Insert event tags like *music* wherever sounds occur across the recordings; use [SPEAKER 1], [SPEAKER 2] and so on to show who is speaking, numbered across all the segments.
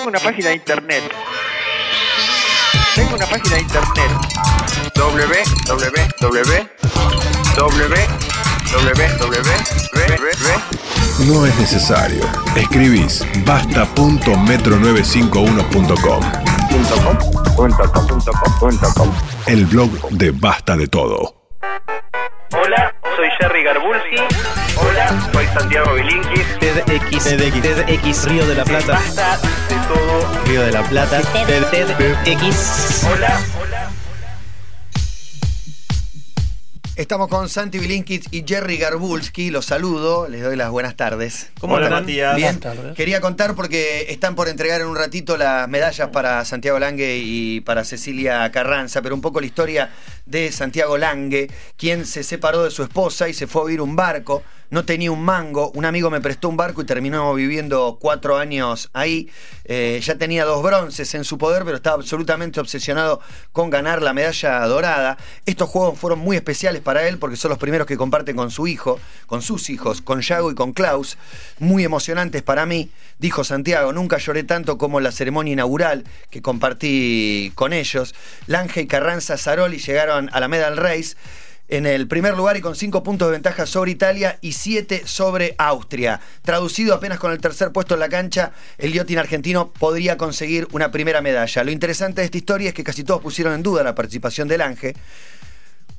[SPEAKER 1] Tengo una página de internet. Tengo una página de internet. www
[SPEAKER 2] No es necesario. Escribís basta.metro95uno.com. El blog de Basta de Todo.
[SPEAKER 1] Hola, soy Jerry Garbulski. Hola, soy Santiago Bilinkis.
[SPEAKER 3] TEDx, TEDx, TEDx Río de la Plata.
[SPEAKER 1] Basta todo.
[SPEAKER 3] Río de la Plata. TEDx.
[SPEAKER 1] Hola, hola.
[SPEAKER 4] Estamos con Santi Bilinkis y Jerry Garbulski. Los saludo, les doy las buenas tardes.
[SPEAKER 3] ¿Cómo
[SPEAKER 5] Hola,
[SPEAKER 3] están?
[SPEAKER 5] Matías.
[SPEAKER 4] Bien,
[SPEAKER 5] Buenas tardes.
[SPEAKER 4] quería contar porque están por entregar en un ratito las medallas para Santiago Lange y para Cecilia Carranza, pero un poco la historia de Santiago Lange, quien se separó de su esposa y se fue a vivir un barco, no tenía un mango, un amigo me prestó un barco y terminó viviendo cuatro años ahí, Eh, ya tenía dos bronces en su poder, pero estaba absolutamente obsesionado con ganar la medalla dorada. Estos juegos fueron muy especiales para él porque son los primeros que comparten con su hijo, con sus hijos, con Yago y con Klaus, muy emocionantes para mí. Dijo Santiago, nunca lloré tanto como la ceremonia inaugural que compartí con ellos. Lange y Carranza Zaroli llegaron a la Medal Race en el primer lugar y con 5 puntos de ventaja sobre Italia y 7 sobre Austria. Traducido apenas con el tercer puesto en la cancha, el yachting argentino podría conseguir una primera medalla. Lo interesante de esta historia es que casi todos pusieron en duda la participación del Ángel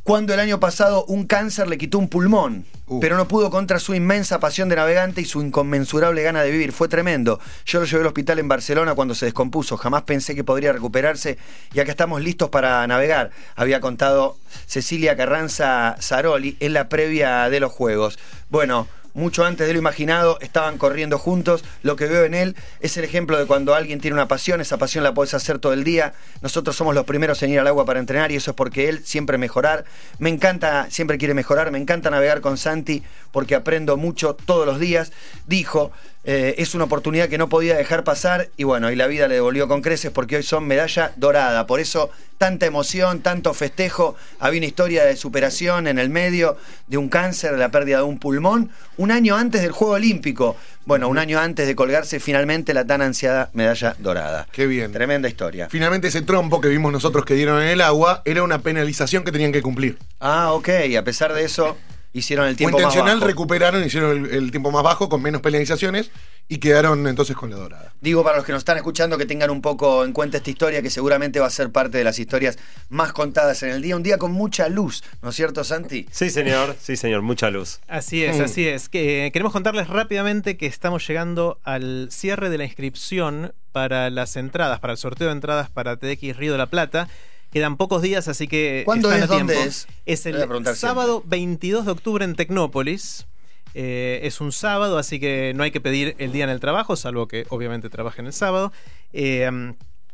[SPEAKER 4] cuando el año pasado un cáncer le quitó un pulmón, pero no pudo contra su inmensa pasión de navegante y su inconmensurable gana de vivir. Fue tremendo. Yo lo llevé al hospital en Barcelona cuando se descompuso. Jamás pensé que podría recuperarse y acá estamos listos para navegar, había contado Cecilia Carranza Zaroli en la previa de los Juegos. Bueno, mucho antes de lo imaginado, estaban corriendo juntos. Lo que veo en él es el ejemplo de cuando alguien tiene una pasión, esa pasión la puedes hacer todo el día. Nosotros somos los primeros en ir al agua para entrenar y eso es porque él siempre mejorar. Me encanta, siempre quiere mejorar, me encanta navegar con Santi porque aprendo mucho todos los días. Dijo, eh, es una oportunidad que no podía dejar pasar y bueno, y la vida le devolvió con creces porque hoy son medalla dorada. Por eso tanta emoción, tanto festejo. Había una historia de superación en el medio de un cáncer, de la pérdida de un pulmón, un año antes del Juego Olímpico. Bueno, un año antes de colgarse finalmente la tan ansiada medalla dorada.
[SPEAKER 6] Qué bien.
[SPEAKER 4] Tremenda historia.
[SPEAKER 6] Finalmente ese trompo que vimos nosotros que dieron en el agua era una penalización que tenían que cumplir.
[SPEAKER 4] Ah, ok. Y a pesar de eso, hicieron el tiempo más
[SPEAKER 6] intencional,
[SPEAKER 4] bajo.
[SPEAKER 6] recuperaron, hicieron el, el tiempo más bajo con menos penalizaciones y quedaron entonces con la dorada.
[SPEAKER 4] Digo para los que nos están escuchando que tengan un poco en cuenta esta historia, que seguramente va a ser parte de las historias más contadas en el día. Un día con mucha luz, ¿no es cierto, Santi?
[SPEAKER 5] Sí, señor, sí, señor, mucha luz.
[SPEAKER 3] Así es,
[SPEAKER 6] Mm.
[SPEAKER 3] así es. Que, eh, queremos contarles rápidamente que estamos llegando al cierre de la inscripción para las entradas, para el sorteo de entradas para TDX Río de la Plata. Quedan pocos días, así que.
[SPEAKER 4] ¿Cuándo
[SPEAKER 3] están
[SPEAKER 4] es?
[SPEAKER 3] a tiempo.
[SPEAKER 4] ¿Dónde es?
[SPEAKER 3] Es el sábado 22 de octubre en Tecnópolis. Eh, es un sábado, así que no hay que pedir el día en el trabajo, salvo que obviamente trabajen el sábado. Eh,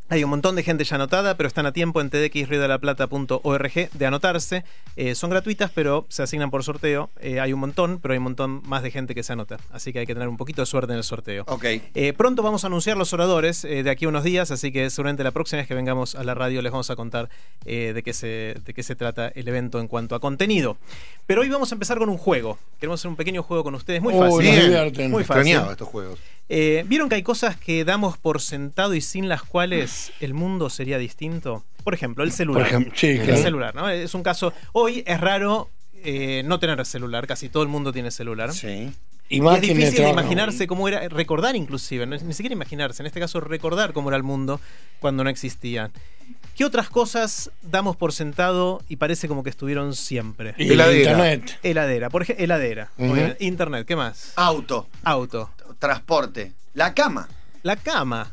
[SPEAKER 3] hay un montón de gente ya anotada, pero están a tiempo en tdxriodelaplata.org de anotarse. Eh, son gratuitas, pero se asignan por sorteo. Eh, hay un montón, pero hay un montón más de gente que se anota. Así que hay que tener un poquito de suerte en el sorteo.
[SPEAKER 4] Ok.
[SPEAKER 3] Eh, pronto vamos a anunciar los oradores eh, de aquí a unos días, así que seguramente la próxima vez que vengamos a la radio les vamos a contar eh, de, qué se, de qué se trata el evento en cuanto a contenido. Pero hoy vamos a empezar con un juego. Queremos hacer un pequeño juego con ustedes, muy
[SPEAKER 7] Uy,
[SPEAKER 3] fácil.
[SPEAKER 7] divierten.
[SPEAKER 3] Muy fácil.
[SPEAKER 6] Estos juegos.
[SPEAKER 3] Eh, ¿Vieron que hay cosas que damos por sentado y sin las cuales el mundo sería distinto? Por ejemplo, el celular.
[SPEAKER 7] Por ejemplo, sí,
[SPEAKER 3] el celular, ¿no? Es un caso. Hoy es raro eh, no tener celular, casi todo el mundo tiene celular.
[SPEAKER 4] Sí.
[SPEAKER 7] Y
[SPEAKER 3] es difícil de imaginarse cómo era, recordar inclusive, no ni siquiera imaginarse, en este caso recordar cómo era el mundo cuando no existían. ¿Qué otras cosas damos por sentado y parece como que estuvieron siempre?
[SPEAKER 7] Y
[SPEAKER 6] Heladera.
[SPEAKER 7] internet.
[SPEAKER 3] Heladera, por ejemplo, heladera, internet, ¿qué más?
[SPEAKER 4] Auto,
[SPEAKER 3] Auto,
[SPEAKER 4] transporte, la cama.
[SPEAKER 3] la cama.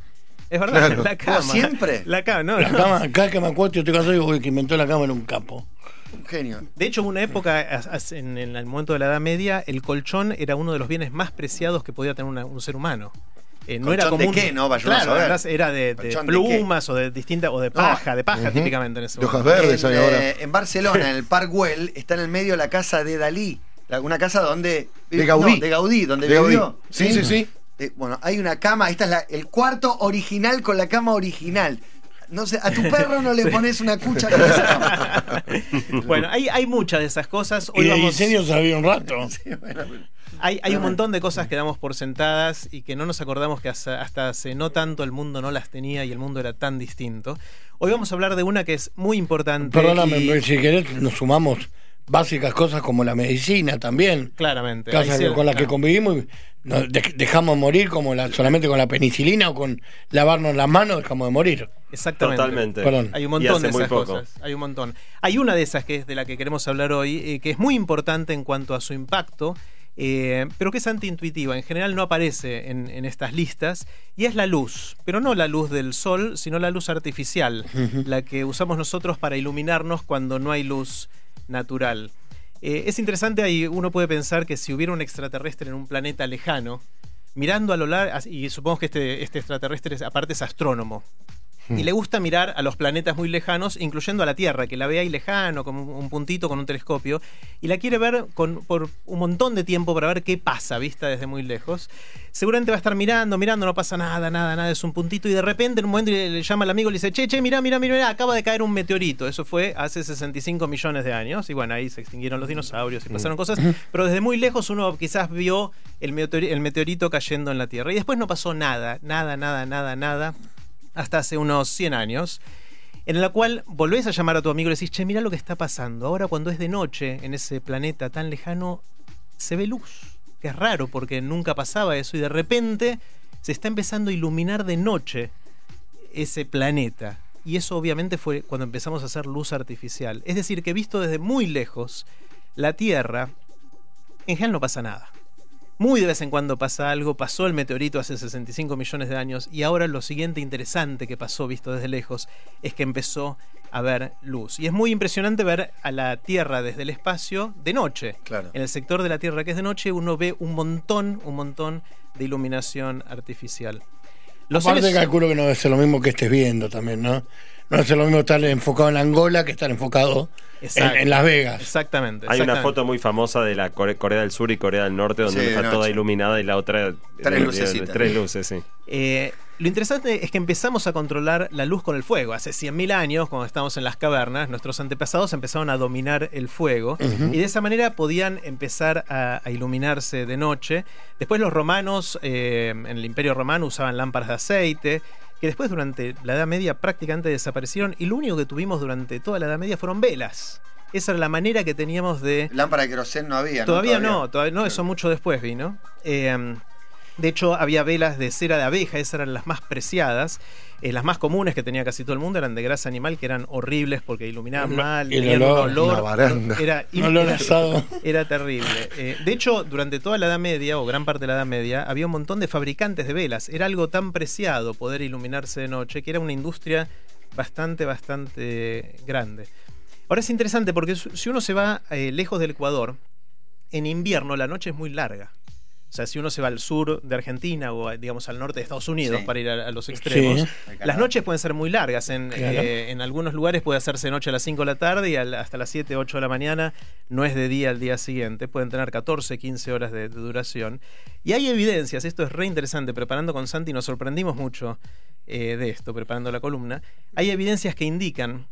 [SPEAKER 3] Es verdad,
[SPEAKER 6] Claro.
[SPEAKER 3] la cama.
[SPEAKER 4] siempre?
[SPEAKER 3] La cama, no.
[SPEAKER 7] La cama, cada que me acuerdo, yo estoy cansado digo, "Uy, el que inventó la cama era un capo.
[SPEAKER 4] Un genio.
[SPEAKER 3] De hecho, hubo una época, en, en el momento de la Edad Media, el colchón era uno de los bienes más preciados que podía tener una- un ser humano. Eh, no era
[SPEAKER 4] ¿Colchón de qué, no?
[SPEAKER 3] Claro,
[SPEAKER 4] a
[SPEAKER 3] era de, de
[SPEAKER 4] ¿Colchón de
[SPEAKER 3] plumas o de distinta o de paja, de paja típicamente en ese
[SPEAKER 6] De hojas
[SPEAKER 3] momento.
[SPEAKER 6] verdes
[SPEAKER 4] en,
[SPEAKER 6] ahora.
[SPEAKER 4] eh, en Barcelona, en el Park Güell, está en el medio la casa de Dalí. Una casa donde.
[SPEAKER 6] De Gaudí.
[SPEAKER 4] No, de Gaudí, donde
[SPEAKER 6] De Gaudí.
[SPEAKER 4] vivió.
[SPEAKER 6] Sí, sí, sí.
[SPEAKER 4] Eh, bueno, hay una cama. Esta es la- el cuarto original con la cama original. No sé, a tu perro no le *laughs* pones una cucha con esa cama. *laughs*
[SPEAKER 3] bueno, hay, hay muchas de esas cosas.
[SPEAKER 7] Y
[SPEAKER 3] Hoy
[SPEAKER 7] de
[SPEAKER 3] vamos,
[SPEAKER 7] diseño sabía un rato. *laughs*
[SPEAKER 3] Hay, hay un montón de cosas que damos por sentadas y que no nos acordamos que hasta, hasta hace no tanto el mundo no las tenía y el mundo era tan distinto. Hoy vamos a hablar de una que es muy importante.
[SPEAKER 7] Perdóname,
[SPEAKER 3] y-
[SPEAKER 7] pero si querés nos sumamos básicas cosas como la medicina también.
[SPEAKER 3] Claramente.
[SPEAKER 7] Cosas
[SPEAKER 3] sí,
[SPEAKER 7] con las que convivimos y nos dejamos morir como la, solamente con la penicilina o con lavarnos las manos dejamos de morir.
[SPEAKER 3] Exactamente.
[SPEAKER 5] Totalmente.
[SPEAKER 7] Perdón.
[SPEAKER 3] Hay un montón de
[SPEAKER 5] muy
[SPEAKER 3] esas
[SPEAKER 5] poco.
[SPEAKER 3] cosas. Hay un montón. Hay una de esas que es de la que queremos hablar hoy, eh, que es muy importante en cuanto a su impacto, eh, pero que es antiintuitiva. En general no aparece en, en estas listas, y es la luz. Pero no la luz del sol, sino la luz artificial, la que usamos nosotros para iluminarnos cuando no hay luz natural. Eh, es interesante, ahí uno puede pensar que si hubiera un extraterrestre en un planeta lejano, mirando a lo largo, y supongamos que este, este extraterrestre es- aparte es astrónomo, y le gusta mirar a los planetas muy lejanos, incluyendo a la Tierra, que la ve ahí lejano, como un puntito con un telescopio, y la quiere ver con, por un montón de tiempo para ver qué pasa, vista desde muy lejos. Seguramente va a estar mirando, mirando, no pasa nada, nada, nada, es un puntito, y de repente en un momento le, le llama al amigo y le dice, che, che, mira, mira, mira, acaba de caer un meteorito. Eso fue hace 65 millones de años, y bueno, ahí se extinguieron los dinosaurios y pasaron cosas, pero desde muy lejos uno quizás vio el el meteorito cayendo en la Tierra. Y después no pasó nada, nada, nada, nada, nada hasta hace unos 100 años, en la cual volvés a llamar a tu amigo y le decís, che, mira lo que está pasando. Ahora cuando es de noche en ese planeta tan lejano, se ve luz. Que es raro porque nunca pasaba eso y de repente se está empezando a iluminar de noche ese planeta. Y eso obviamente fue cuando empezamos a hacer luz artificial. Es decir, que visto desde muy lejos, la Tierra, en general no pasa nada. Muy de vez en cuando pasa algo, pasó el meteorito hace 65 millones de años y ahora lo siguiente interesante que pasó visto desde lejos es que empezó a ver luz. Y es muy impresionante ver a la Tierra desde el espacio de noche.
[SPEAKER 4] Claro.
[SPEAKER 3] En el sector de la Tierra que es de noche uno ve un montón, un montón de iluminación artificial. Los
[SPEAKER 7] Aparte
[SPEAKER 3] seres-
[SPEAKER 7] calculo que no ser lo mismo que estés viendo también, ¿no? No ser lo mismo estar enfocado en Angola que estar enfocado en, Las Vegas.
[SPEAKER 3] Exactamente.
[SPEAKER 5] Hay una foto muy famosa de la Core- Corea del Sur y Corea del Norte donde
[SPEAKER 4] Sí,
[SPEAKER 5] está toda iluminada y la otra
[SPEAKER 4] Tres
[SPEAKER 5] eh,
[SPEAKER 4] lucecitas.
[SPEAKER 5] tres luces, sí.
[SPEAKER 3] Eh, lo interesante es que empezamos a controlar la luz con el fuego. Hace 100.000 años, cuando estábamos en las cavernas, nuestros antepasados empezaron a dominar el fuego y de esa manera podían empezar a, a iluminarse de noche. Después los romanos, eh, en el Imperio Romano, usaban lámparas de aceite, que después durante la Edad Media prácticamente desaparecieron y lo único que tuvimos durante toda la Edad Media fueron velas. Esa era la manera que teníamos de...
[SPEAKER 4] Lámpara de querosén no había, ¿no?
[SPEAKER 3] Todavía no, todavía no, eso mucho después vino. Eh, de hecho, había velas de cera de abeja, esas eran las más preciadas. Eh, las más comunes que tenía casi todo el mundo eran de grasa animal, que eran horribles porque iluminaban mal,
[SPEAKER 7] el
[SPEAKER 3] tenían
[SPEAKER 7] olor,
[SPEAKER 3] un olor. Era, *laughs*
[SPEAKER 7] Un olor
[SPEAKER 3] era- *laughs*
[SPEAKER 7] asado.
[SPEAKER 3] era terrible. Eh, de hecho, durante toda la Edad Media, o gran parte de la Edad Media, había un montón de fabricantes de velas. Era algo tan preciado poder iluminarse de noche que era una industria bastante, bastante grande. Ahora es interesante porque si uno se va eh, lejos del Ecuador, en invierno la noche es muy larga. O sea, si uno se va al sur de Argentina o digamos al norte de Estados Unidos
[SPEAKER 4] Sí.
[SPEAKER 3] para ir a, a los extremos,
[SPEAKER 7] Sí.
[SPEAKER 3] las noches pueden ser muy largas. En,
[SPEAKER 7] Claro.
[SPEAKER 3] eh, en algunos lugares puede hacerse noche a las 5 de la tarde y al- hasta las 7, 8 de la mañana no es de día al día siguiente. Pueden tener 14, 15 horas de, de duración. Y hay evidencias, esto es re interesante, preparando con Santi nos sorprendimos mucho eh, de esto, preparando la columna. Hay evidencias que indican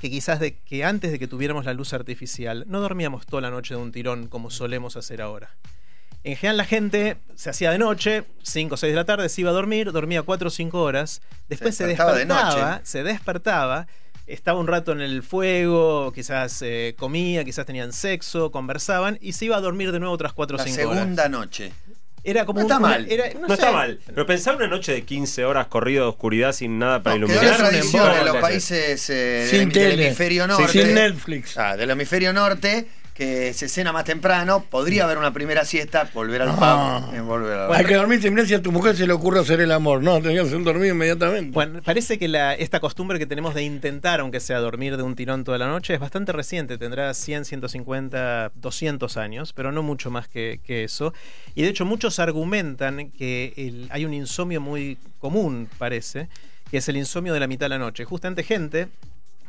[SPEAKER 3] que quizás de que antes de que tuviéramos la luz artificial no dormíamos toda la noche de un tirón como solemos hacer ahora. En general la gente se hacía de noche, 5 o 6 de la tarde, se iba a dormir, dormía 4 o 5 horas, después se,
[SPEAKER 4] despertaba de
[SPEAKER 3] despertaba,
[SPEAKER 4] noche.
[SPEAKER 3] se despertaba, estaba un rato en el fuego, quizás eh, comía, quizás tenían sexo, conversaban y se iba a dormir de nuevo otras 4 o
[SPEAKER 4] La
[SPEAKER 3] 5 horas.
[SPEAKER 4] segunda noche.
[SPEAKER 3] Era como
[SPEAKER 4] No
[SPEAKER 3] un-
[SPEAKER 4] está
[SPEAKER 3] una-
[SPEAKER 4] mal.
[SPEAKER 3] era-
[SPEAKER 5] No,
[SPEAKER 3] sé.
[SPEAKER 5] está mal. Pero pensar una noche de 15 horas corrido de oscuridad sin nada para
[SPEAKER 4] No, quedó
[SPEAKER 5] iluminar.
[SPEAKER 4] la
[SPEAKER 3] un
[SPEAKER 4] tradición en los países eh,
[SPEAKER 7] Sin
[SPEAKER 4] del, del hemisferio
[SPEAKER 7] Sí,
[SPEAKER 4] norte.
[SPEAKER 7] sin Netflix.
[SPEAKER 4] Ah, del hemisferio norte, que se cena más temprano, podría haber una primera siesta, volver al
[SPEAKER 7] Ah.
[SPEAKER 4] pub, eh, volver al
[SPEAKER 7] Hay que dormirse, mirá si a tu mujer se le ocurre hacer el amor. No, tenías que dormir inmediatamente.
[SPEAKER 3] Bueno, parece que la- esta costumbre que tenemos de intentar, aunque sea dormir de un tirón toda la noche, es bastante reciente. Tendrá 100, 150, 200 años, pero no mucho más que, que eso. Y de hecho, muchos argumentan que el- hay un insomnio muy común, parece, que es el insomnio de la mitad de la noche. Justamente gente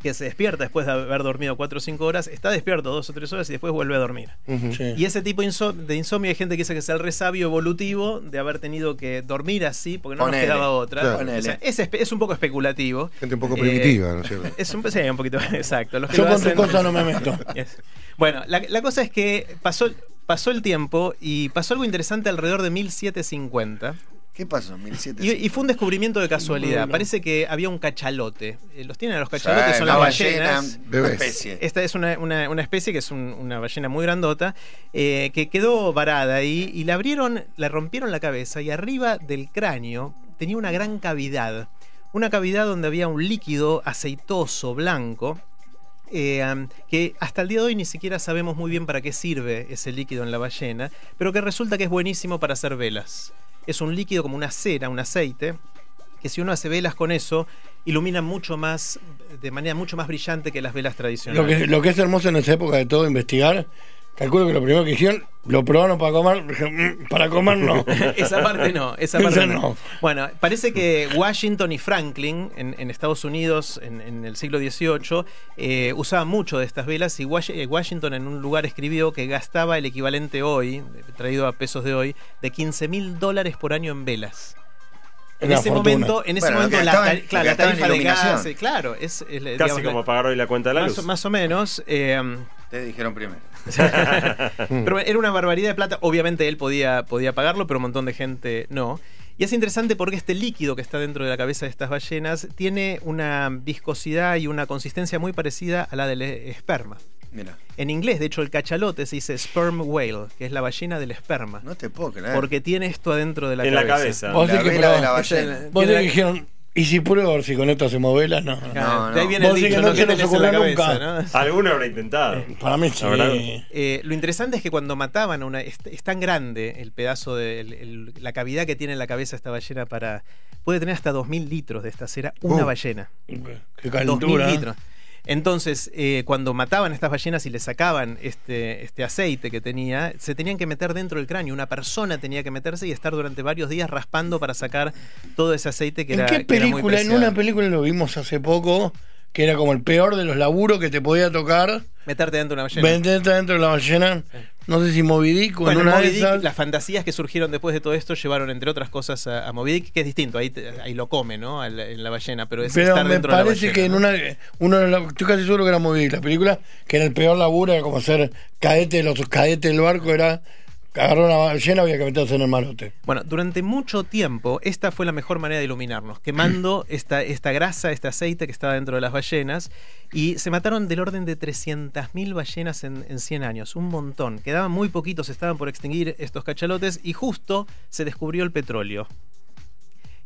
[SPEAKER 3] que se despierta después de haber dormido 4 o 5 horas, está despierto 2 o 3 horas y después vuelve a dormir.
[SPEAKER 7] Sí.
[SPEAKER 3] Y ese tipo de inso- de insomnio hay gente que dice que es el resabio evolutivo de haber tenido que dormir así porque no
[SPEAKER 4] Ponele.
[SPEAKER 3] nos quedaba otra.
[SPEAKER 6] Claro.
[SPEAKER 3] O sea, es, un poco especulativo.
[SPEAKER 6] Gente un poco
[SPEAKER 3] Eh,
[SPEAKER 6] primitiva, ¿no es cierto?
[SPEAKER 3] Es un, sí, un poquito, *laughs* exacto. Los que
[SPEAKER 7] Yo
[SPEAKER 3] lo
[SPEAKER 7] con tu cosa no me meto. *laughs*
[SPEAKER 3] Yes. Bueno, la, la cosa es que pasó, pasó el tiempo y pasó algo interesante alrededor de 1750.
[SPEAKER 4] ¿Qué pasó? 1700.
[SPEAKER 3] Y, y fue un descubrimiento de casualidad. Parece que había un cachalote. Eh, Los tienen a los cachalotes, son las
[SPEAKER 4] ballena,
[SPEAKER 3] ballenas.
[SPEAKER 4] una
[SPEAKER 6] Bebés.
[SPEAKER 4] especie.
[SPEAKER 3] Esta es una, una- una especie que es un- una ballena muy grandota, eh, que quedó varada ahí y la abrieron, la rompieron la cabeza y arriba del cráneo tenía una gran cavidad. Una cavidad donde había un líquido aceitoso, blanco, eh, um, que hasta el día de hoy ni siquiera sabemos muy bien para qué sirve ese líquido en la ballena, pero que resulta que es buenísimo para hacer velas. Es un líquido como una cera, un aceite, que si uno hace velas con eso, ilumina mucho más, de manera mucho más brillante que las velas
[SPEAKER 7] Lo
[SPEAKER 3] tradicionales.
[SPEAKER 7] que, lo que es hermoso en esa época de todo investigar, calculo que lo primero que hicieron, lo probaron para comer, "Mm, para comer no. *laughs*
[SPEAKER 3] esa parte no, esa
[SPEAKER 7] Esa
[SPEAKER 3] parte no.
[SPEAKER 7] no.
[SPEAKER 3] Bueno, parece que Washington y Franklin en, en Estados Unidos en, en el siglo XVIII eh, usaban mucho de estas velas y eh, Washington en un lugar escribió que gastaba el equivalente hoy, traído a pesos de hoy, de 15 mil dólares por año en velas. En ese
[SPEAKER 7] fortuna.
[SPEAKER 3] momento, en ese
[SPEAKER 4] Bueno,
[SPEAKER 3] momento la, claro, la tarifa de gas, eh, claro, es, es,
[SPEAKER 5] Casi
[SPEAKER 3] digamos,
[SPEAKER 5] como pagar hoy la cuenta de la
[SPEAKER 3] más,
[SPEAKER 5] luz.
[SPEAKER 3] más o menos. eh,
[SPEAKER 4] Ustedes dijeron primero. *laughs*
[SPEAKER 3] pero era una barbaridad de plata. Obviamente él podía, podía pagarlo, pero un montón de gente no. Y es interesante porque este líquido que está dentro de la cabeza de estas ballenas tiene una viscosidad y una consistencia muy parecida a la del eh, esperma.
[SPEAKER 4] Mira,
[SPEAKER 3] En inglés, de hecho, el cachalote se dice sperm whale, que es la ballena del esperma.
[SPEAKER 4] no te puedo creer.
[SPEAKER 3] Porque tiene esto adentro de la
[SPEAKER 5] En la
[SPEAKER 3] cabeza.
[SPEAKER 5] cabeza.
[SPEAKER 7] Vos
[SPEAKER 4] la
[SPEAKER 7] que
[SPEAKER 4] de la ballena.
[SPEAKER 7] Dijeron, ¿y si pruebo a ver si con esto hacemos velas? No.
[SPEAKER 4] No,
[SPEAKER 3] de ahí
[SPEAKER 4] no.
[SPEAKER 3] viene el
[SPEAKER 7] Vos sí que
[SPEAKER 3] dicho,
[SPEAKER 7] no
[SPEAKER 3] ¿no?
[SPEAKER 7] se nunca.
[SPEAKER 3] ¿no? *laughs*
[SPEAKER 5] Alguno habrá intentado.
[SPEAKER 7] Para mí sí.
[SPEAKER 3] Eh, lo interesante es que cuando mataban a una. Es, es tan grande el pedazo de. el- el- la cavidad que tiene en la cabeza esta ballena para. Puede tener hasta 2.000 litros de esta cera, una
[SPEAKER 6] Uh.
[SPEAKER 3] ballena.
[SPEAKER 7] Qué
[SPEAKER 3] 2.000
[SPEAKER 7] calentura.
[SPEAKER 3] litros. Entonces, eh, cuando mataban a estas ballenas y le sacaban este, este aceite que tenía, se tenían que meter dentro del cráneo. Una persona tenía que meterse y estar durante varios días raspando para sacar todo ese aceite que
[SPEAKER 7] ¿En
[SPEAKER 3] era.
[SPEAKER 7] qué
[SPEAKER 3] era muy
[SPEAKER 7] película? En una película lo vimos hace poco, que era como el peor de los laburos que te podía tocar.
[SPEAKER 3] Meterte dentro de una ballena.
[SPEAKER 7] Venderte dentro de la ballena. No sé si Moby Dick o
[SPEAKER 3] Bueno,
[SPEAKER 7] en una
[SPEAKER 3] Moby
[SPEAKER 7] de
[SPEAKER 3] Dick,
[SPEAKER 7] esas.
[SPEAKER 3] las fantasías que surgieron después de todo esto llevaron, entre otras cosas, a, a Moby Dick, que es distinto. Ahí, ahí lo come, ¿no? Al- En la ballena, pero es
[SPEAKER 7] Pero
[SPEAKER 3] estar
[SPEAKER 7] me
[SPEAKER 3] dentro de la
[SPEAKER 7] parece
[SPEAKER 3] ballena,
[SPEAKER 7] que en
[SPEAKER 3] ¿no?
[SPEAKER 7] una, uno estoy casi seguro que era Moby Dick, la película, que era el peor laburo, era como ser cadete de los cadetes del barco, era agarrar una ballena había que meterse en el malote.
[SPEAKER 3] Bueno, durante mucho tiempo, esta fue la mejor manera de iluminarnos, quemando *clears throat* esta, esta grasa, este aceite que estaba dentro de las ballenas, y se mataron del orden de 300.000 ballenas en, en 100 años, un montón. Quedaban muy poquitos, estaban por extinguir estos cachalotes, y justo se descubrió el petróleo.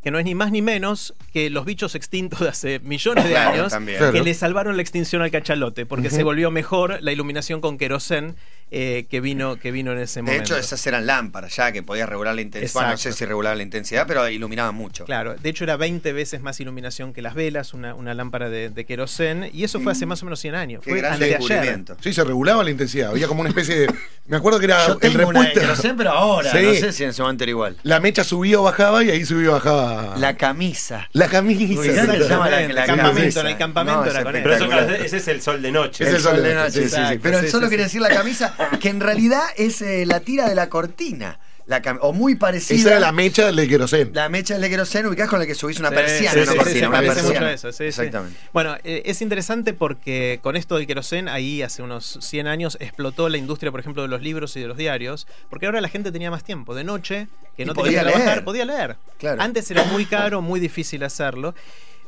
[SPEAKER 3] Que no es ni más ni menos que los bichos extintos de hace millones de
[SPEAKER 4] Claro,
[SPEAKER 3] años
[SPEAKER 4] también.
[SPEAKER 6] Claro.
[SPEAKER 3] que le salvaron la extinción al cachalote, porque se volvió mejor la iluminación con querosén eh, que, vino, que vino en ese
[SPEAKER 4] De
[SPEAKER 3] momento.
[SPEAKER 4] hecho, esas eran lámparas ya que podías regular la intensidad. Bueno, no sé si regular la intensidad, pero iluminaban mucho.
[SPEAKER 3] Claro, de hecho era 20 veces más iluminación que las velas, una, una lámpara de, de querosén, y eso fue hace más o menos 100 años.
[SPEAKER 4] Qué
[SPEAKER 3] fue
[SPEAKER 4] gran
[SPEAKER 3] anteayer.
[SPEAKER 6] Sí, se regulaba la intensidad. Había como una especie de. Me acuerdo que era
[SPEAKER 4] Yo
[SPEAKER 6] el
[SPEAKER 4] tengo una de querosén, pero ahora.
[SPEAKER 6] Sí.
[SPEAKER 4] No sé si en ese momento era igual.
[SPEAKER 6] La mecha subía o bajaba y ahí subía o bajaba.
[SPEAKER 4] La camisa.
[SPEAKER 6] La camisa.
[SPEAKER 4] Uy, ¿sabes qué se llama la- la
[SPEAKER 3] campamento, en el campamento
[SPEAKER 4] No,
[SPEAKER 3] era con
[SPEAKER 5] Pero eso, ese es el sol de noche.
[SPEAKER 6] Es el sol de noche,
[SPEAKER 4] sí, sí, sí.
[SPEAKER 3] exacto,
[SPEAKER 4] Pero
[SPEAKER 3] sí,
[SPEAKER 4] solo
[SPEAKER 3] sí,
[SPEAKER 4] quería
[SPEAKER 3] sí.
[SPEAKER 4] decir la camisa, *laughs* que en realidad es eh, la tira de la cortina. La o muy parecida.
[SPEAKER 6] Esa era la mecha del querosén.
[SPEAKER 4] La mecha de queroseno ubicás con la que subís una
[SPEAKER 3] Sí,
[SPEAKER 4] persiana,
[SPEAKER 3] sí,
[SPEAKER 4] no
[SPEAKER 3] sí,
[SPEAKER 4] cortina, una
[SPEAKER 3] parece
[SPEAKER 4] persiana.
[SPEAKER 3] mucho a eso, sí, sí.
[SPEAKER 4] Exactamente.
[SPEAKER 3] Bueno, eh, es interesante porque con esto del querosén, ahí hace unos 100 años explotó la industria, por ejemplo, de los libros y de los diarios, porque ahora la gente tenía más tiempo. De noche, que
[SPEAKER 4] Y
[SPEAKER 3] no
[SPEAKER 4] podía
[SPEAKER 3] tenía que trabajar,
[SPEAKER 4] leer.
[SPEAKER 3] podía leer.
[SPEAKER 4] Claro.
[SPEAKER 3] Antes era muy caro, muy difícil hacerlo.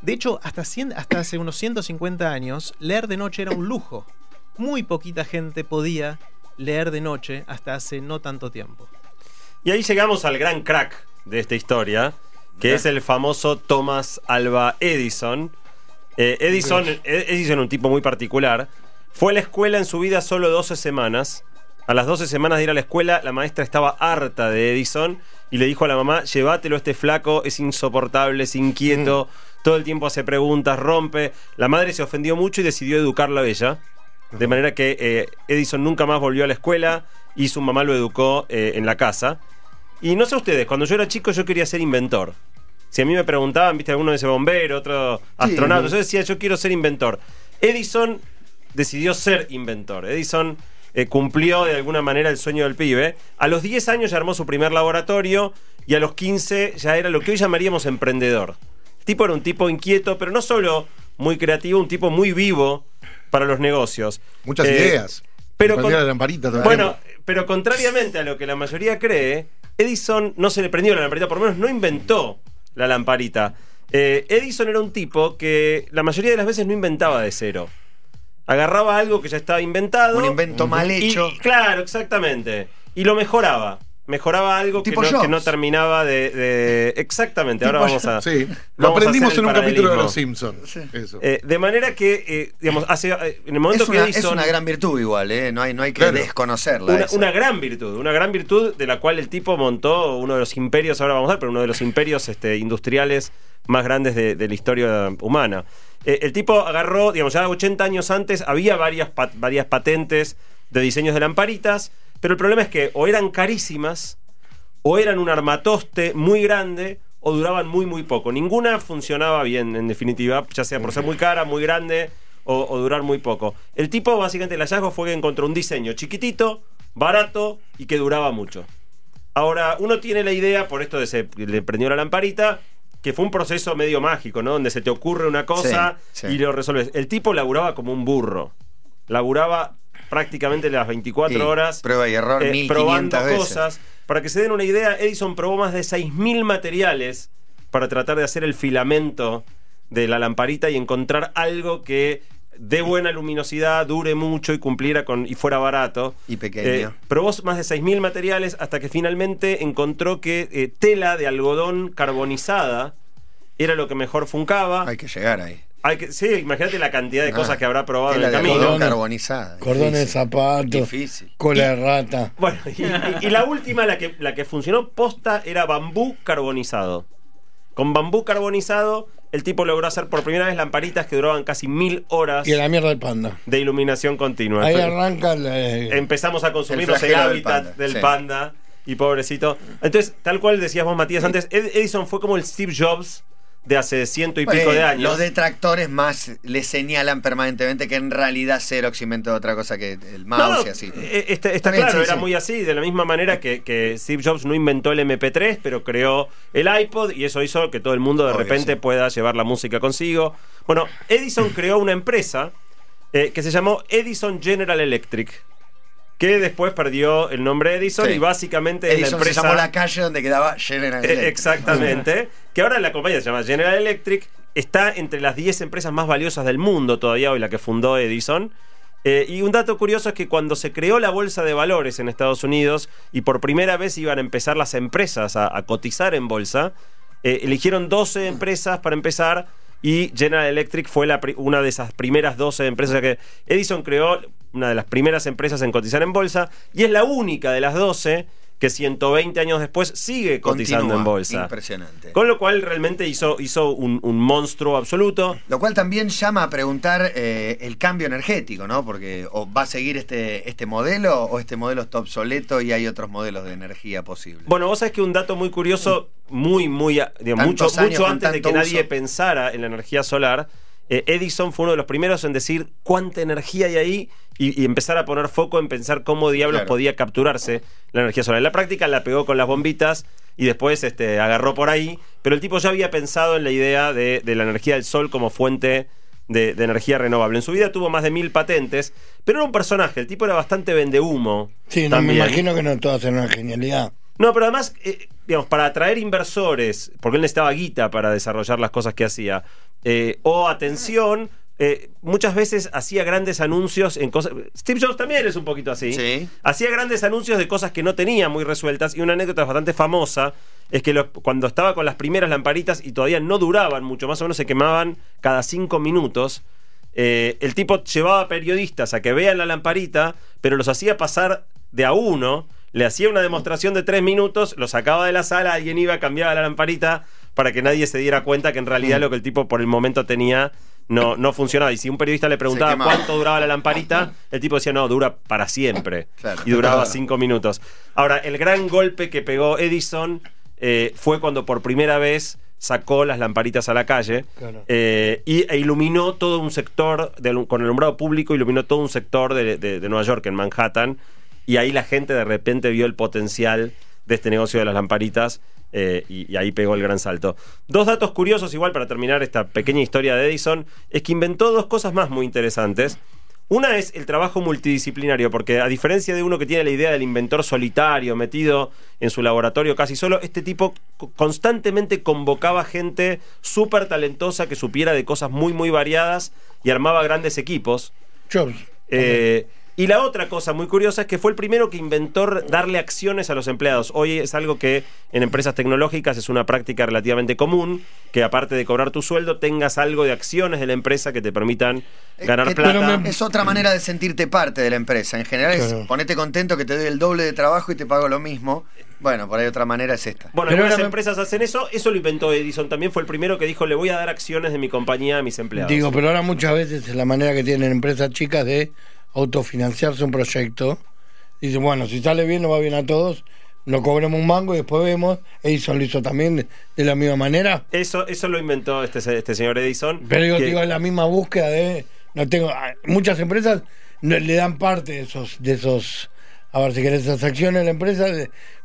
[SPEAKER 3] De hecho, hasta, 100 hasta hace unos 150 años, leer de noche era un lujo. Muy poquita gente podía leer de noche hasta hace no tanto tiempo.
[SPEAKER 5] Y ahí llegamos al gran crack de esta historia, que es el famoso Thomas Alva Edison. Eh, Edison, Ed- Edison, un tipo muy particular, fue a la escuela en su vida solo 12 semanas. A las 12 semanas de ir a la escuela, la maestra estaba harta de Edison y le dijo a la mamá, llévatelo este flaco, es insoportable, es inquieto, todo el tiempo hace preguntas, rompe. La madre se ofendió mucho y decidió educarla a ella. De manera que eh, Edison nunca más volvió a la escuela y su mamá lo educó eh, en la casa. Y no sé ustedes, cuando yo era chico yo quería ser inventor. Si a mí me preguntaban, viste, alguno dice bombero, otro astronauta, yo decía, yo quiero ser inventor. Edison decidió ser inventor. Edison eh, cumplió de alguna manera el sueño del pibe. A los 10 años ya armó su primer laboratorio y a los 15 ya era lo que hoy llamaríamos emprendedor. El tipo era un tipo inquieto, pero no solo muy creativo, un tipo muy vivo para los negocios.
[SPEAKER 6] Muchas
[SPEAKER 5] Eh,
[SPEAKER 6] ideas.
[SPEAKER 5] Pero con-
[SPEAKER 6] la lamparita
[SPEAKER 5] bueno, pero contrariamente a lo que la mayoría cree, Edison no se le prendió la lamparita, por lo menos no inventó la lamparita. Eh, Edison era un tipo que la mayoría de las veces no inventaba de cero. Agarraba algo que ya estaba inventado.
[SPEAKER 4] Un invento mal hecho.
[SPEAKER 5] y- claro, exactamente. Y lo mejoraba. Mejoraba algo que no, que
[SPEAKER 4] Jobs.
[SPEAKER 5] no terminaba de, de- *laughs* Exactamente, ahora vamos a.
[SPEAKER 6] Sí, lo aprendimos en un capítulo de. Los Simpsons. Eso.
[SPEAKER 5] Eh, de manera que, eh, digamos, hace, eh, en el momento
[SPEAKER 4] Es
[SPEAKER 5] que Edison.
[SPEAKER 4] es una gran virtud igual, ¿eh? No hay, no hay que
[SPEAKER 6] Claro.
[SPEAKER 4] desconocerla.
[SPEAKER 5] Una, gran virtud, una gran virtud de la cual el tipo montó uno de los imperios, ahora vamos a ver, pero uno de los imperios este, industriales más grandes de, de la historia humana. Eh, el tipo agarró, digamos, ya 80 años antes había varias, pa- varias patentes de diseños de lamparitas, pero el problema es que o eran carísimas, o eran un armatoste muy grande, o duraban muy, muy poco. Ninguna funcionaba bien, en definitiva, ya sea por ser muy cara, muy grande, o, o durar muy poco. El tipo, básicamente, el hallazgo fue que encontró un diseño chiquitito, barato y que duraba mucho. Ahora, uno tiene la idea, por esto de se le prendió la lamparita, que fue un proceso medio mágico, ¿no? Donde se te ocurre una cosa
[SPEAKER 4] Sí, sí.
[SPEAKER 5] y lo resuelves. El tipo laburaba como un burro. Laburaba prácticamente las 24
[SPEAKER 4] Sí,
[SPEAKER 5] horas.
[SPEAKER 4] prueba y error
[SPEAKER 5] eh,
[SPEAKER 4] 1500
[SPEAKER 5] probando
[SPEAKER 4] veces.
[SPEAKER 5] cosas. Para que se den una idea, Edison probó más de 6.000 materiales para tratar de hacer el filamento de la lamparita y encontrar algo que dé buena luminosidad, dure mucho y cumpliera con y fuera barato.
[SPEAKER 4] Y pequeño.
[SPEAKER 5] Eh, probó más de 6.000 materiales hasta que finalmente encontró que eh, tela de algodón carbonizada era lo que mejor funcaba.
[SPEAKER 4] Hay que llegar ahí.
[SPEAKER 5] Hay que, sí, imagínate la cantidad de
[SPEAKER 4] Ah,
[SPEAKER 5] cosas que habrá probado en el camino.
[SPEAKER 7] Cordones.
[SPEAKER 4] carbonizada.
[SPEAKER 7] Cordones de zapatos,
[SPEAKER 4] Difícil.
[SPEAKER 7] cola de rata.
[SPEAKER 5] Bueno, y, y- y la última, la que, la que funcionó posta, era bambú carbonizado. Con bambú carbonizado, el tipo logró hacer por primera vez lamparitas que duraban casi mil horas
[SPEAKER 7] Y a la mierda del panda.
[SPEAKER 5] de iluminación continua.
[SPEAKER 7] Ahí arranca el, eh,
[SPEAKER 5] Empezamos a consumir
[SPEAKER 4] El
[SPEAKER 5] el,
[SPEAKER 4] del
[SPEAKER 5] hábitat
[SPEAKER 4] panda,
[SPEAKER 5] del
[SPEAKER 4] sí.
[SPEAKER 5] panda. Y pobrecito. Entonces, tal cual decías vos, Matías, antes, Ed- Edison fue como el Steve Jobs de hace ciento y pico
[SPEAKER 4] Bueno,
[SPEAKER 5] de años.
[SPEAKER 4] Los detractores más le señalan permanentemente que en realidad Xerox inventó otra cosa que el mouse
[SPEAKER 5] No, no,
[SPEAKER 4] y así.
[SPEAKER 5] eh, Está, está
[SPEAKER 4] bien,
[SPEAKER 5] claro,
[SPEAKER 4] sí,
[SPEAKER 5] era
[SPEAKER 4] sí.
[SPEAKER 5] muy así, de la misma manera que, que Steve Jobs no inventó el MP3, pero creó el iPod y eso hizo que todo el mundo de
[SPEAKER 4] Obvio,
[SPEAKER 5] repente
[SPEAKER 4] sí.
[SPEAKER 5] pueda llevar la música consigo. Bueno, Edison *coughs* creó una empresa eh, que se llamó Edison General Electric, que después perdió el nombre Edison
[SPEAKER 4] Sí.
[SPEAKER 5] y básicamente es la empresa...
[SPEAKER 4] se llamó la calle donde quedaba General
[SPEAKER 5] Eh,
[SPEAKER 4] Electric.
[SPEAKER 5] Exactamente. que ahora la compañía se llama General Electric. Está entre las 10 empresas más valiosas del mundo todavía hoy, la que fundó Edison. Eh, y un dato curioso es que cuando se creó la bolsa de valores en Estados Unidos y por primera vez iban a empezar las empresas a, a cotizar en bolsa, eh, eligieron 12 empresas para empezar y General Electric fue la una de esas primeras 12 empresas. Que Edison creó una de las primeras empresas en cotizar en bolsa y es la única de las 12 que 120 años después sigue cotizando
[SPEAKER 4] Continúa.
[SPEAKER 5] en bolsa.
[SPEAKER 4] Impresionante.
[SPEAKER 5] Con lo cual realmente hizo, hizo un, un monstruo absoluto.
[SPEAKER 4] Lo cual también llama a preguntar eh, el cambio energético, ¿no? Porque o va a seguir este, este modelo o este modelo está obsoleto y hay otros modelos de energía posibles.
[SPEAKER 5] Bueno, vos sabés que un dato muy curioso, muy, muy, digamos, mucho, antes de que nadie pensara en la energía solar, eh, Edison fue uno de los primeros en decir cuánta energía hay ahí y, y empezar a poner foco en pensar cómo diablos
[SPEAKER 4] Claro.
[SPEAKER 5] podía capturarse la energía solar. En la práctica la pegó con las bombitas y después este, agarró por ahí, pero el tipo ya había pensado en la idea de, de la energía del sol como fuente de, de energía renovable. En su vida tuvo más de mil patentes, pero era un personaje, el tipo era bastante vendehumo.
[SPEAKER 7] Sí, no, me imagino que no todas eran una genialidad.
[SPEAKER 5] No, pero además, eh, digamos, para atraer inversores, porque él necesitaba guita para desarrollar las cosas que hacía, eh, o atención, eh, muchas veces hacía grandes anuncios en cosas. Steve Jobs también es un poquito así.
[SPEAKER 4] Sí.
[SPEAKER 5] Hacía grandes anuncios de cosas que no tenía muy resueltas, y una anécdota bastante famosa es que lo- cuando estaba con las primeras lamparitas y todavía no duraban mucho, más o menos se quemaban cada cinco minutos. eh, el tipo llevaba periodistas a que vean la lamparita, pero los hacía pasar de a uno, le hacía una demostración de tres minutos, lo sacaba de la sala, alguien iba, cambiaba la lamparita para que nadie se diera cuenta que en realidad
[SPEAKER 4] Mm.
[SPEAKER 5] lo que el tipo por el momento tenía no, no funcionaba. Y si un periodista le preguntaba cuánto duraba la lamparita, el tipo decía, no, dura para siempre.
[SPEAKER 4] Claro.
[SPEAKER 5] Y duraba *laughs* cinco minutos. Ahora, el gran golpe que pegó Edison eh, fue cuando por primera vez sacó las lamparitas a la calle
[SPEAKER 7] Claro.
[SPEAKER 5] eh, y, e iluminó todo un sector, de con el alumbrado público, iluminó todo un sector de, de- de Nueva York, en Manhattan, y ahí la gente de repente vio el potencial de este negocio de las lamparitas eh, y, y ahí pegó el gran salto. Dos datos curiosos, igual para terminar esta pequeña historia de Edison, es que inventó dos cosas más muy interesantes. Una es el trabajo multidisciplinario, porque a diferencia de uno que tiene la idea del inventor solitario, metido en su laboratorio casi solo, este tipo co- constantemente convocaba gente súper talentosa que supiera de cosas muy, muy variadas y armaba grandes equipos.
[SPEAKER 7] Jobs.
[SPEAKER 5] Eh, y la otra cosa muy curiosa es que fue el primero que inventó darle acciones a los empleados. Hoy es algo que en empresas tecnológicas es una práctica relativamente común, que aparte de cobrar tu sueldo tengas algo de acciones de la empresa que te permitan ganar
[SPEAKER 4] Eh,
[SPEAKER 5] plata.
[SPEAKER 7] pero me-
[SPEAKER 4] Es otra manera de sentirte parte de la empresa. En general
[SPEAKER 7] Claro.
[SPEAKER 4] es ponete contento que te doy el doble de trabajo y te pago lo mismo. Bueno, por ahí otra manera es esta.
[SPEAKER 5] Bueno,
[SPEAKER 7] Pero
[SPEAKER 5] algunas
[SPEAKER 7] me-
[SPEAKER 5] empresas hacen eso, eso lo inventó Edison también, fue el primero que dijo, le voy a dar acciones de mi compañía a mis empleados.
[SPEAKER 7] Digo, pero ahora muchas veces es la manera que tienen empresas chicas de autofinanciarse un proyecto. Dicen, bueno, si sale bien, nos va bien a todos, no cobremos un mango y después vemos. Edison lo hizo también de, la misma manera.
[SPEAKER 5] Eso, eso lo inventó este, este señor Edison.
[SPEAKER 7] Pero digo,
[SPEAKER 5] que-
[SPEAKER 7] digo, es la misma búsqueda de. No tengo, ah, muchas empresas le dan parte de esos, de esos, a ver si querés, esas acciones a la empresa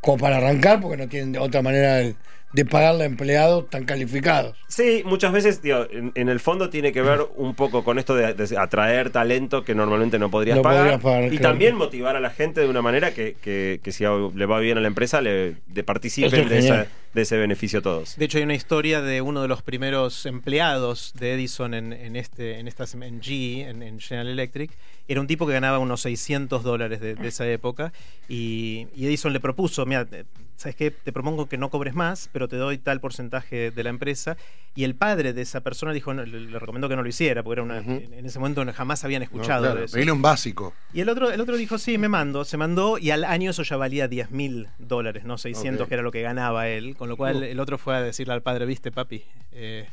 [SPEAKER 7] como para arrancar, porque no tienen otra manera de, de pagarle a empleados tan calificados.
[SPEAKER 5] Sí, muchas veces, digo, en, en el fondo tiene que ver un poco con esto de, de atraer talento que normalmente no podrías
[SPEAKER 7] No
[SPEAKER 5] pagar.
[SPEAKER 7] podrías pagar,
[SPEAKER 5] y
[SPEAKER 7] claro.
[SPEAKER 5] también motivar a la gente de una manera que, que- que si le va bien a la empresa, le de participen
[SPEAKER 7] es
[SPEAKER 5] de, esa-. De ese beneficio todos.
[SPEAKER 3] De hecho, hay una historia de uno de los primeros empleados de Edison en, en este, en estas, en GE, en, en General Electric. Era un tipo que ganaba unos 600 dólares de, de esa época. Y, y Edison le propuso: Mira, te- ¿sabes qué? Te propongo que no cobres más, pero te doy tal porcentaje de la empresa. Y el padre de esa persona dijo: no, le, le recomendó que no lo hiciera, porque era una, en, en ese momento jamás habían
[SPEAKER 6] No,
[SPEAKER 3] escuchado
[SPEAKER 6] claro,
[SPEAKER 3] de eso.
[SPEAKER 6] un básico.
[SPEAKER 3] Y el otro, el otro dijo, sí, me mando. Se mandó y al año eso ya valía 10 mil dólares, no 600,
[SPEAKER 6] Ok.
[SPEAKER 3] que era lo que ganaba él. Con lo cual
[SPEAKER 6] Uh.
[SPEAKER 3] el otro fue a decirle al padre, viste, papi, eh,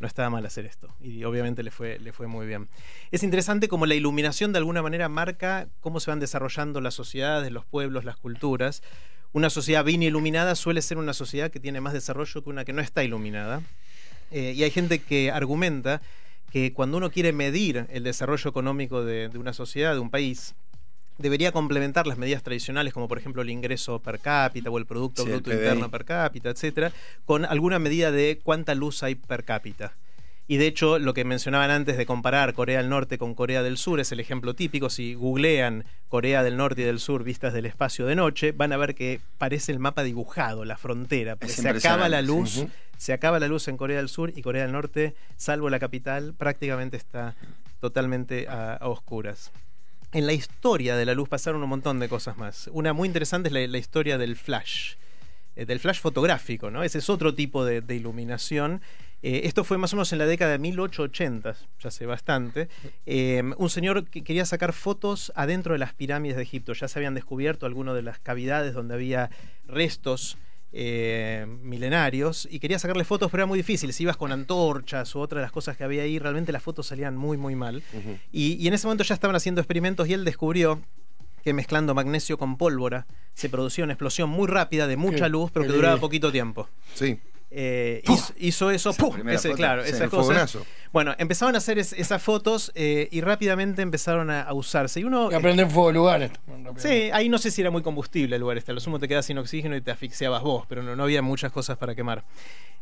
[SPEAKER 3] no estaba mal hacer esto. Y obviamente le fue, le fue muy bien. Es interesante como la iluminación de alguna manera marca cómo se van desarrollando las sociedades, los pueblos, las culturas. Una sociedad bien iluminada suele ser una sociedad que tiene más desarrollo que una que no está iluminada. Eh, y hay gente que argumenta que cuando uno quiere medir el desarrollo económico de, de una sociedad, de un país, debería complementar las medidas tradicionales, como por ejemplo el ingreso per cápita o el Producto
[SPEAKER 4] Sí,
[SPEAKER 3] Bruto. Interno per cápita, etcétera, con alguna medida de cuánta luz hay per cápita. Y de hecho, lo que mencionaban antes de comparar Corea del Norte con Corea del Sur es el ejemplo típico. Si googlean Corea del Norte y del Sur vistas del espacio de noche, van a ver que parece el mapa dibujado, la frontera. porque se acaba la luz, se acaba la luz en Corea del Sur y Corea del Norte, salvo la capital, prácticamente está totalmente a, a oscuras. En la historia de la luz pasaron un montón de cosas más. Una muy interesante es la, historia del flash, eh, del flash fotográfico, ¿no? Ese es otro tipo de, iluminación. Eh, esto fue más o menos en la década de 1880, ya hace bastante. Eh, un señor que quería sacar fotos adentro de las pirámides de Egipto. Ya se habían descubierto algunas de las cavidades donde había restos eh, milenarios y quería sacarle fotos, pero era muy difícil. Si ibas con antorchas u otra de las cosas que había ahí, realmente las fotos salían muy, muy mal. y, y en ese momento ya estaban haciendo experimentos y él descubrió que mezclando magnesio con pólvora se producía una explosión muy rápida de mucha luz, pero que duraba poquito tiempo.
[SPEAKER 6] Sí.
[SPEAKER 3] Eh, hizo, hizo eso,
[SPEAKER 4] Esa
[SPEAKER 3] ¡puf! Ese,
[SPEAKER 4] foto,
[SPEAKER 3] claro, esas cosas.
[SPEAKER 6] fogonazo.
[SPEAKER 3] Bueno, empezaron a hacer es- esas fotos eh, y rápidamente empezaron a, a usarse. Y uno.
[SPEAKER 7] Y aprender fuego de lugares.
[SPEAKER 3] Sí, ahí no sé si era muy combustible el lugar este. A lo sumo te quedas sin oxígeno y te asfixiabas vos, pero no, no había muchas cosas para quemar.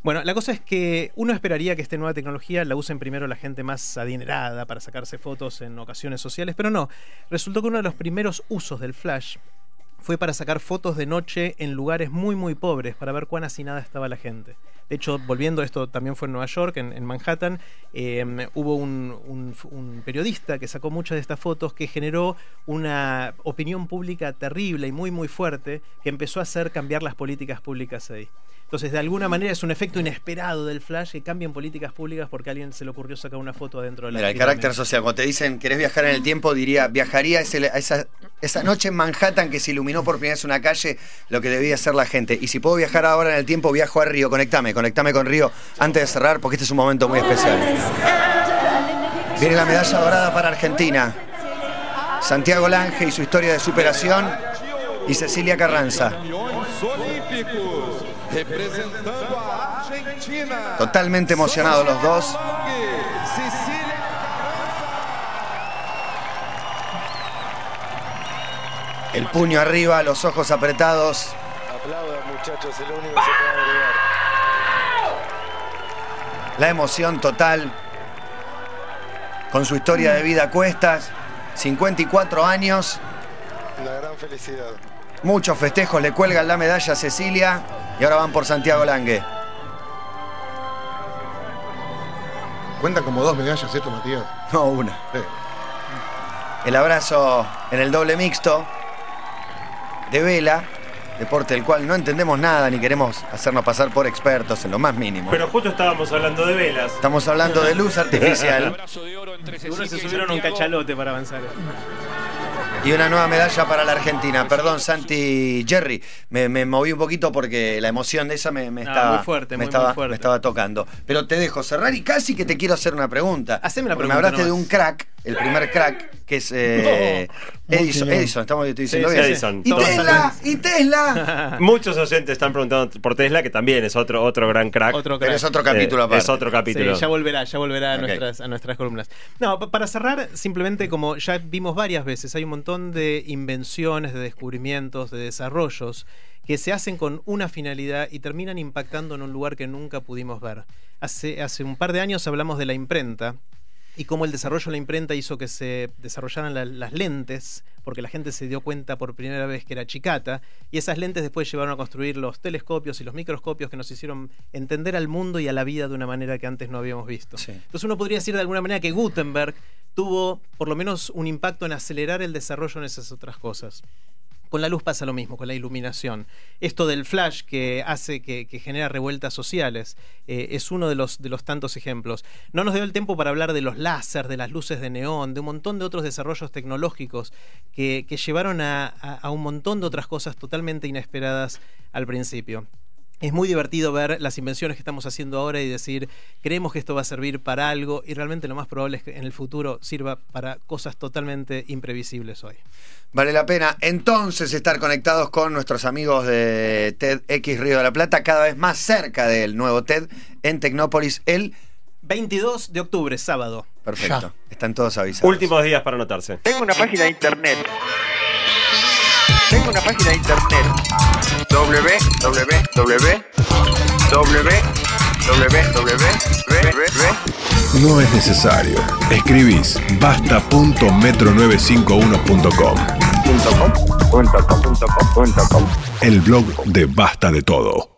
[SPEAKER 3] Bueno, la cosa es que uno esperaría que esta nueva tecnología la usen primero la gente más adinerada para sacarse fotos en ocasiones sociales, pero no. Resultó que uno de los primeros usos del flash fue para sacar fotos de noche en lugares muy muy pobres para ver cuán hacinada estaba la gente. De hecho, volviendo, esto también fue en Nueva York, en, Manhattan, eh, hubo un- un periodista que sacó muchas de estas fotos que generó una opinión pública terrible y muy muy fuerte que empezó a hacer cambiar las políticas públicas ahí. Entonces, de alguna manera es un efecto inesperado del flash que cambian políticas públicas porque a alguien se le ocurrió sacar una foto adentro de la
[SPEAKER 4] Mira, el carácter social. Cuando te dicen querés viajar en el tiempo, diría, viajaría a, ese- a esa, esa noche en Manhattan que se iluminó por primera vez una calle, lo que debía hacer la gente. Y si puedo viajar ahora en el tiempo, viajo a Río. Conectame, conectame con Río antes de cerrar, porque este es un momento muy especial. Viene la medalla dorada para Argentina. Santiago Lange y su historia de superación. Y Cecilia Carranza.
[SPEAKER 8] Representando a Argentina.
[SPEAKER 4] Totalmente emocionados los dos. El puño arriba, los ojos apretados.
[SPEAKER 9] Aplaudan muchachos, es lo único que se puede agregar.
[SPEAKER 4] La emoción total. Con su historia de vida a cuestas. 54 años,
[SPEAKER 9] Una gran felicidad.
[SPEAKER 4] Muchos festejos, le cuelgan la medalla a Cecilia y ahora van por Santiago Lange.
[SPEAKER 6] Cuentan como dos medallas esto, Matías.
[SPEAKER 4] No, una.
[SPEAKER 6] Sí.
[SPEAKER 4] El abrazo en el doble mixto de vela, deporte del cual no entendemos nada ni queremos hacernos pasar por expertos en lo más mínimo.
[SPEAKER 5] Pero justo estábamos hablando de velas.
[SPEAKER 4] Estamos hablando de luz artificial *laughs*
[SPEAKER 3] Seguro se subieron a un cachalote para avanzar.
[SPEAKER 4] Y una nueva medalla para la Argentina. Perdón, Santi Jerry, me, me moví un poquito porque la emoción de esa me, estaba,
[SPEAKER 3] muy fuerte,
[SPEAKER 4] me,
[SPEAKER 3] muy,
[SPEAKER 4] estaba,
[SPEAKER 3] muy fuerte.
[SPEAKER 4] me estaba tocando. Pero te dejo cerrar y casi que te quiero hacer una pregunta.
[SPEAKER 3] Haceme la pregunta
[SPEAKER 4] Me hablaste de un crack, el primer crack, que es eh,
[SPEAKER 7] No,
[SPEAKER 4] Edison. Edison, estamos estoy diciendo
[SPEAKER 5] Sí,
[SPEAKER 4] bien.
[SPEAKER 5] sí, Edison.
[SPEAKER 4] Y Tesla, y Tesla. *laughs*
[SPEAKER 5] Muchos oyentes están preguntando por Tesla, que también es otro, otro gran crack.
[SPEAKER 3] Otro
[SPEAKER 4] Pero es otro capítulo
[SPEAKER 5] Eh,
[SPEAKER 4] aparte.
[SPEAKER 5] Es otro capítulo.
[SPEAKER 3] Sí, ya volverá, ya volverá a, nuestras, a nuestras columnas. No, pa- para cerrar, simplemente como ya vimos varias veces, hay un montón de invenciones, de descubrimientos, de desarrollos que se hacen con una finalidad y terminan impactando en un lugar que nunca pudimos ver. Hace, hace un par de años hablamos de la imprenta y cómo el desarrollo de la imprenta hizo que se desarrollaran la- las lentes, porque la gente se dio cuenta por primera vez que era chicata, y esas lentes después llevaron a construir los telescopios y los microscopios que nos hicieron entender al mundo y a la vida de una manera que antes no habíamos visto.
[SPEAKER 4] Sí.
[SPEAKER 3] Entonces uno podría decir de alguna manera que Gutenberg tuvo por lo menos un impacto en acelerar el desarrollo en esas otras cosas. Con la luz pasa lo mismo, con la iluminación. Esto del flash que hace que, genera revueltas sociales eh, es uno de los, tantos ejemplos. No nos dio el tiempo para hablar de los láser, de las luces de neón, de un montón de otros desarrollos tecnológicos que, llevaron a un montón de otras cosas totalmente inesperadas al principio. Es muy divertido ver las invenciones que estamos haciendo ahora y decir, creemos que esto va a servir para algo y realmente lo más probable es que en el futuro sirva para cosas totalmente imprevisibles hoy.
[SPEAKER 4] Vale la pena entonces estar conectados con nuestros amigos de TEDx Río de la Plata, cada vez más cerca del nuevo TED en Tecnópolis. El
[SPEAKER 3] 22 de octubre, sábado.
[SPEAKER 4] perfecto.
[SPEAKER 7] Ya.
[SPEAKER 4] Están todos avisados.
[SPEAKER 5] Últimos días para anotarse.
[SPEAKER 1] Tengo una página de internet. Tengo una página de internet. Www.
[SPEAKER 2] No es necesario. Escribís basta.metro951.com. El blog de Basta de Todo.